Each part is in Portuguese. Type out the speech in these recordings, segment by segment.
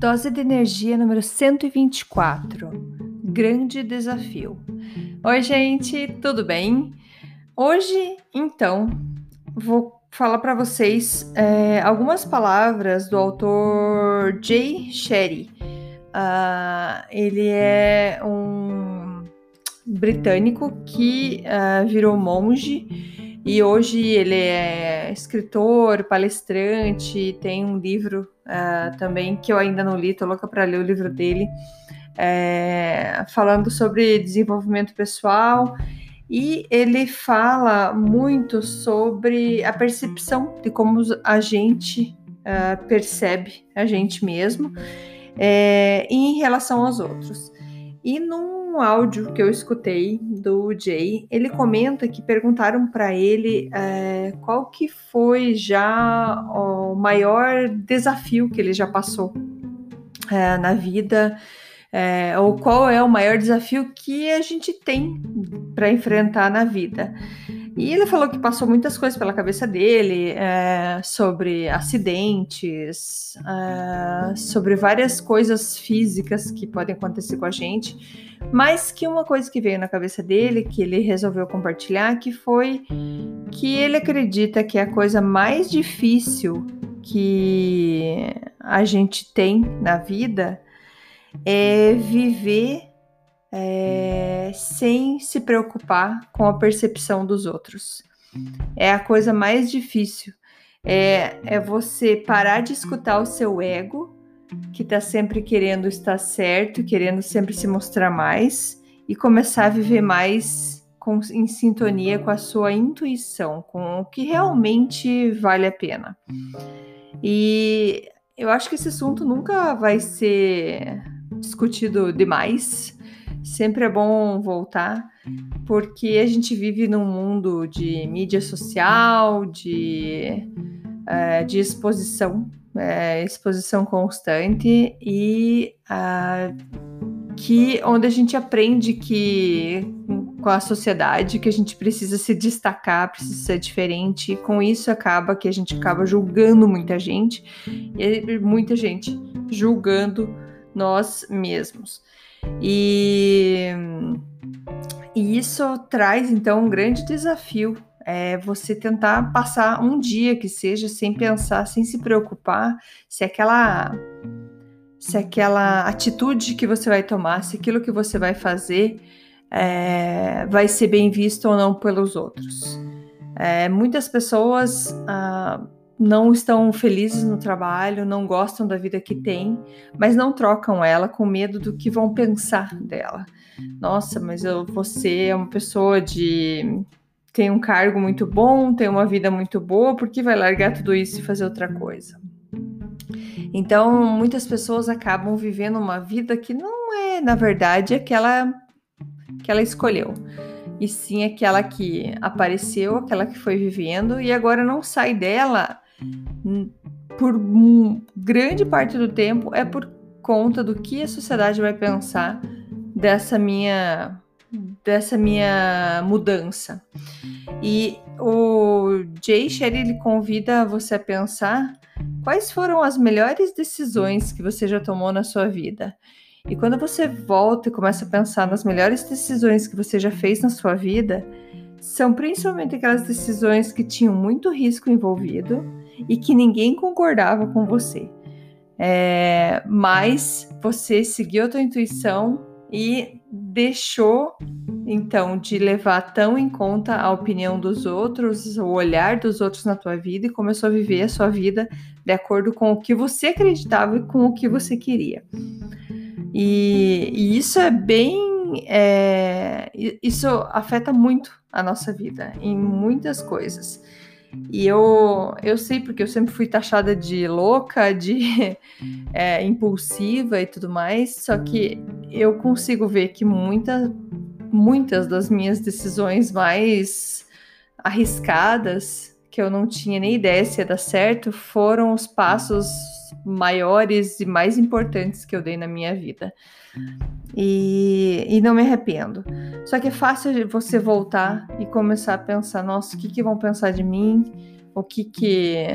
Dose de energia número 124. Grande desafio. Oi, gente, tudo bem? Hoje, então, vou falar para vocês é, algumas palavras do autor Jay Sherry. Uh, ele é um britânico que uh, virou monge e hoje ele é escritor, palestrante, tem um livro uh, também que eu ainda não li, tô louca para ler o livro dele, é, falando sobre desenvolvimento pessoal. E ele fala muito sobre a percepção de como a gente uh, percebe a gente mesmo é, em relação aos outros. E num áudio que eu escutei do Jay, ele comenta que perguntaram para ele é, qual que foi já o maior desafio que ele já passou é, na vida, é, ou qual é o maior desafio que a gente tem para enfrentar na vida. E ele falou que passou muitas coisas pela cabeça dele, é, sobre acidentes, é, sobre várias coisas físicas que podem acontecer com a gente, mas que uma coisa que veio na cabeça dele, que ele resolveu compartilhar, que foi que ele acredita que a coisa mais difícil que a gente tem na vida é viver é, sem se preocupar com a percepção dos outros. É a coisa mais difícil. É, é você parar de escutar o seu ego, que está sempre querendo estar certo, querendo sempre se mostrar mais, e começar a viver mais com, em sintonia com a sua intuição, com o que realmente vale a pena. E eu acho que esse assunto nunca vai ser discutido demais. Sempre é bom voltar, porque a gente vive num mundo de mídia social, de, é, de exposição, é, exposição constante e uh, que onde a gente aprende que com a sociedade que a gente precisa se destacar, precisa ser diferente. E com isso acaba que a gente acaba julgando muita gente e muita gente julgando nós mesmos. E, e isso traz então um grande desafio. É você tentar passar um dia que seja sem pensar, sem se preocupar se aquela se aquela atitude que você vai tomar, se aquilo que você vai fazer é, vai ser bem visto ou não pelos outros. É, muitas pessoas ah, não estão felizes no trabalho, não gostam da vida que têm, mas não trocam ela com medo do que vão pensar dela. Nossa, mas eu, você é uma pessoa de tem um cargo muito bom, tem uma vida muito boa, por que vai largar tudo isso e fazer outra coisa? Então, muitas pessoas acabam vivendo uma vida que não é, na verdade, aquela que ela escolheu e sim aquela que apareceu, aquela que foi vivendo e agora não sai dela por grande parte do tempo é por conta do que a sociedade vai pensar dessa minha dessa minha mudança. E o Jay Sherry ele convida você a pensar quais foram as melhores decisões que você já tomou na sua vida. E quando você volta e começa a pensar nas melhores decisões que você já fez na sua vida, são principalmente aquelas decisões que tinham muito risco envolvido e que ninguém concordava com você. É, mas você seguiu a tua intuição e deixou então de levar tão em conta a opinião dos outros, o olhar dos outros na tua vida e começou a viver a sua vida de acordo com o que você acreditava e com o que você queria. E, e isso é bem é, isso afeta muito a nossa vida, em muitas coisas. E eu, eu sei porque eu sempre fui taxada de louca, de é, impulsiva e tudo mais, só que eu consigo ver que muita, muitas das minhas decisões mais arriscadas, que eu não tinha nem ideia se ia dar certo, foram os passos maiores e mais importantes que eu dei na minha vida. E, e não me arrependo. Só que é fácil você voltar e começar a pensar: nossa, o que, que vão pensar de mim? O que que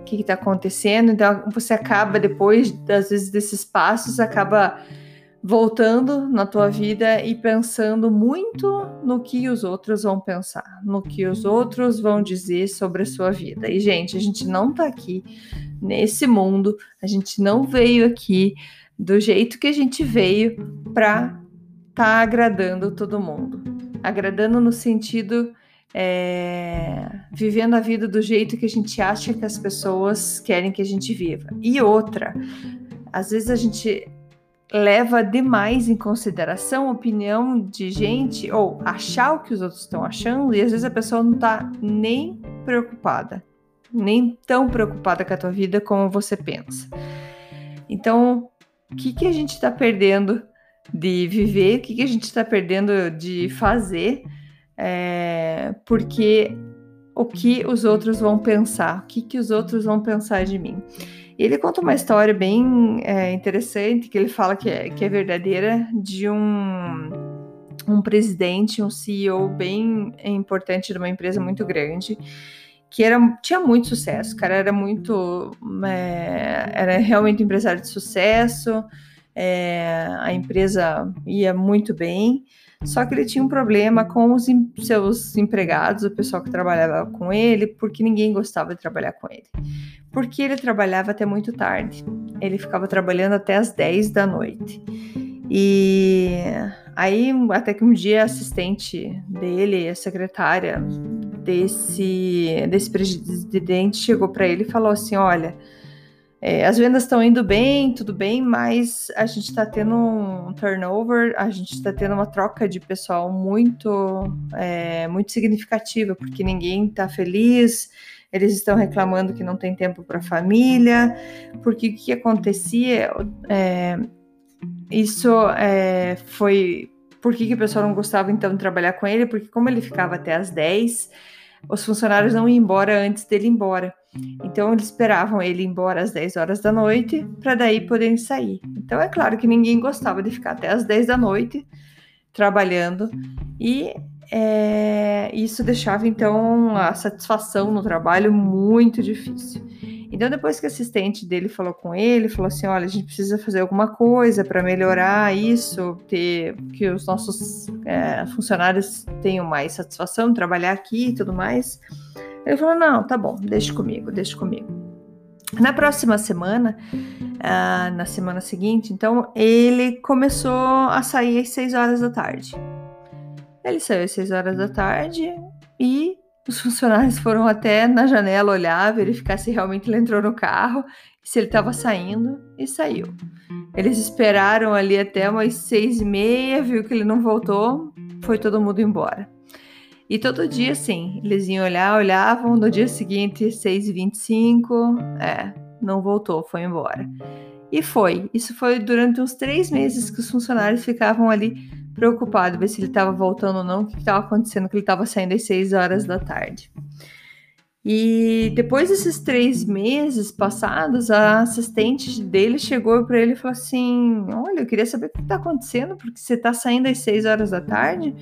o que está acontecendo? Então você acaba depois, às vezes desses passos, acaba voltando na tua vida e pensando muito no que os outros vão pensar, no que os outros vão dizer sobre a sua vida. E gente, a gente não tá aqui nesse mundo, a gente não veio aqui do jeito que a gente veio para tá agradando todo mundo. Agradando no sentido é, vivendo a vida do jeito que a gente acha que as pessoas querem que a gente viva. E outra, às vezes a gente leva demais em consideração a opinião de gente ou achar o que os outros estão achando e às vezes a pessoa não está nem preocupada, nem tão preocupada com a tua vida como você pensa. Então, o que, que a gente está perdendo de viver? O que, que a gente está perdendo de fazer? É, porque o que os outros vão pensar? O que, que os outros vão pensar de mim? Ele conta uma história bem é, interessante, que ele fala que é, que é verdadeira, de um, um presidente, um CEO bem importante de uma empresa muito grande, que era, tinha muito sucesso, cara era muito. É, era realmente um empresário de sucesso, é, a empresa ia muito bem. Só que ele tinha um problema com os seus empregados, o pessoal que trabalhava com ele, porque ninguém gostava de trabalhar com ele. Porque ele trabalhava até muito tarde. Ele ficava trabalhando até as 10 da noite. E aí, até que um dia a assistente dele, a secretária desse, desse presidente, chegou para ele e falou assim: Olha é, as vendas estão indo bem, tudo bem, mas a gente está tendo um turnover, a gente está tendo uma troca de pessoal muito, é, muito significativa, porque ninguém está feliz, eles estão reclamando que não tem tempo para a família, porque o que acontecia, é, isso é, foi, por que, que o pessoal não gostava então de trabalhar com ele? Porque como ele ficava até as 10, os funcionários não iam embora antes dele ir embora. Então eles esperavam ele embora às 10 horas da noite para daí poderem sair. Então é claro que ninguém gostava de ficar até às 10 da noite trabalhando e é, isso deixava então a satisfação no trabalho muito difícil. Então depois que a assistente dele falou com ele, falou assim, olha, a gente precisa fazer alguma coisa para melhorar isso, ter que os nossos é, funcionários tenham mais satisfação trabalhar aqui e tudo mais. Ele falou: não, tá bom, deixa comigo, deixa comigo. Na próxima semana, uh, na semana seguinte, então, ele começou a sair às 6 horas da tarde. Ele saiu às 6 horas da tarde e os funcionários foram até na janela olhar, verificar se realmente ele entrou no carro, se ele estava saindo e saiu. Eles esperaram ali até umas seis e meia, viu que ele não voltou, foi todo mundo embora. E todo dia, assim, eles iam olhar, olhavam, no dia seguinte, 6h25, é, não voltou, foi embora. E foi. Isso foi durante uns três meses que os funcionários ficavam ali preocupados, ver se ele estava voltando ou não, o que estava acontecendo, que ele estava saindo às 6 horas da tarde. E depois desses três meses passados, a assistente dele chegou para ele e falou assim: Olha, eu queria saber o que está acontecendo, porque você está saindo às seis horas da tarde,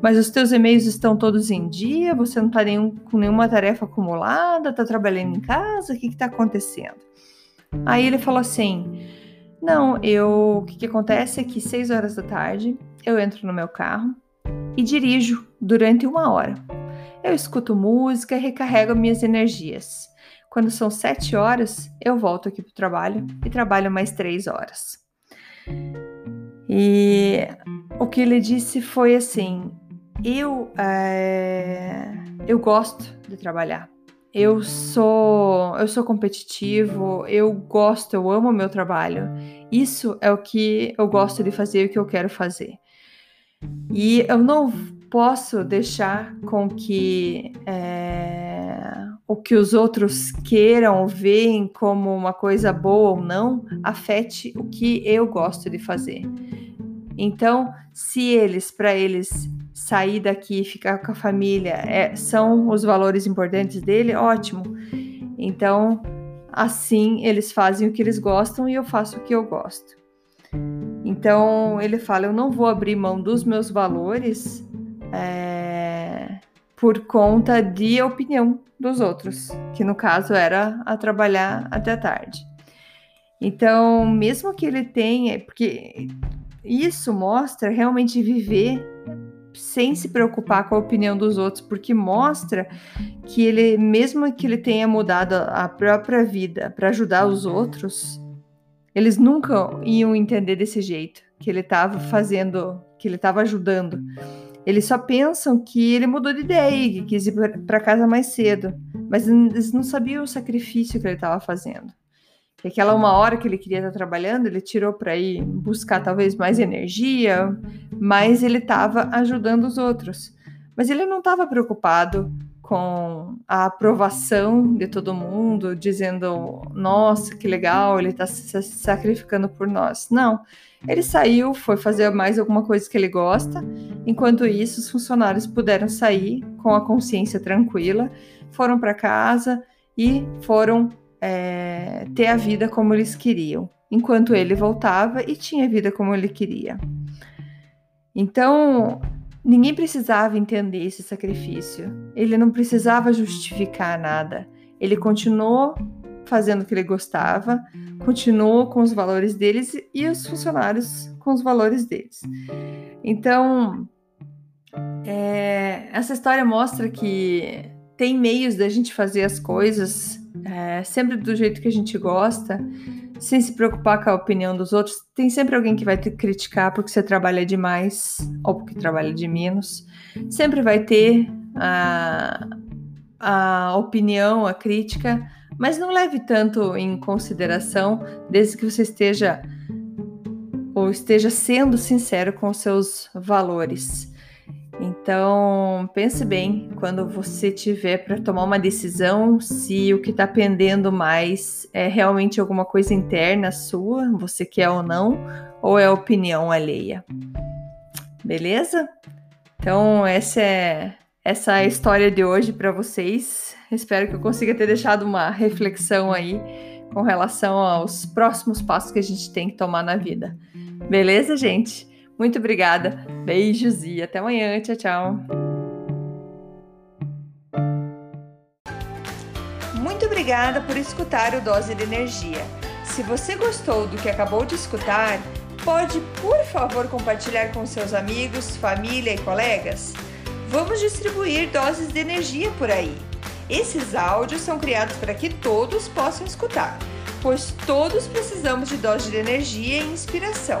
mas os teus e-mails estão todos em dia, você não está nenhum, com nenhuma tarefa acumulada, está trabalhando em casa, o que está acontecendo? Aí ele falou assim: Não, eu. O que, que acontece é que seis horas da tarde eu entro no meu carro e dirijo durante uma hora. Eu escuto música e recarrego minhas energias. Quando são sete horas, eu volto aqui para o trabalho e trabalho mais três horas. E o que ele disse foi assim: eu, é, eu gosto de trabalhar. Eu sou, eu sou competitivo, eu gosto, eu amo o meu trabalho. Isso é o que eu gosto de fazer, o que eu quero fazer. E eu não posso deixar com que é, o que os outros queiram veem como uma coisa boa ou não afete o que eu gosto de fazer. Então, se eles, para eles sair daqui e ficar com a família é, são os valores importantes dele, ótimo. Então, assim eles fazem o que eles gostam e eu faço o que eu gosto. Então ele fala: eu não vou abrir mão dos meus valores é, por conta de opinião dos outros, que no caso era a trabalhar até tarde. Então, mesmo que ele tenha, porque isso mostra realmente viver sem se preocupar com a opinião dos outros, porque mostra que ele, mesmo que ele tenha mudado a própria vida para ajudar os outros, eles nunca iam entender desse jeito que ele estava fazendo, que ele estava ajudando. Eles só pensam que ele mudou de ideia e quis ir para casa mais cedo, mas eles não sabiam o sacrifício que ele estava fazendo. E aquela uma hora que ele queria estar trabalhando, ele tirou para ir buscar talvez mais energia, mas ele estava ajudando os outros. Mas ele não estava preocupado com a aprovação de todo mundo, dizendo: nossa, que legal, ele está se sacrificando por nós. Não. Ele saiu, foi fazer mais alguma coisa que ele gosta. Enquanto isso, os funcionários puderam sair com a consciência tranquila, foram para casa e foram é, ter a vida como eles queriam, enquanto ele voltava e tinha a vida como ele queria. Então, ninguém precisava entender esse sacrifício, ele não precisava justificar nada, ele continuou fazendo o que ele gostava, continuou com os valores deles e os funcionários com os valores deles. Então, é, essa história mostra que tem meios da gente fazer as coisas é, sempre do jeito que a gente gosta, sem se preocupar com a opinião dos outros. Tem sempre alguém que vai te criticar porque você trabalha demais ou porque trabalha de menos. Sempre vai ter a, a opinião, a crítica, mas não leve tanto em consideração desde que você esteja ou esteja sendo sincero com seus valores. Então, pense bem quando você tiver para tomar uma decisão se o que está pendendo mais é realmente alguma coisa interna sua, você quer ou não, ou é opinião alheia. Beleza? Então, essa é essa é a história de hoje para vocês. Espero que eu consiga ter deixado uma reflexão aí com relação aos próximos passos que a gente tem que tomar na vida. Beleza, gente? Muito obrigada. Beijos e até amanhã. Tchau, tchau. Muito obrigada por escutar o Dose de Energia. Se você gostou do que acabou de escutar, pode, por favor, compartilhar com seus amigos, família e colegas? Vamos distribuir doses de energia por aí. Esses áudios são criados para que todos possam escutar, pois todos precisamos de doses de energia e inspiração.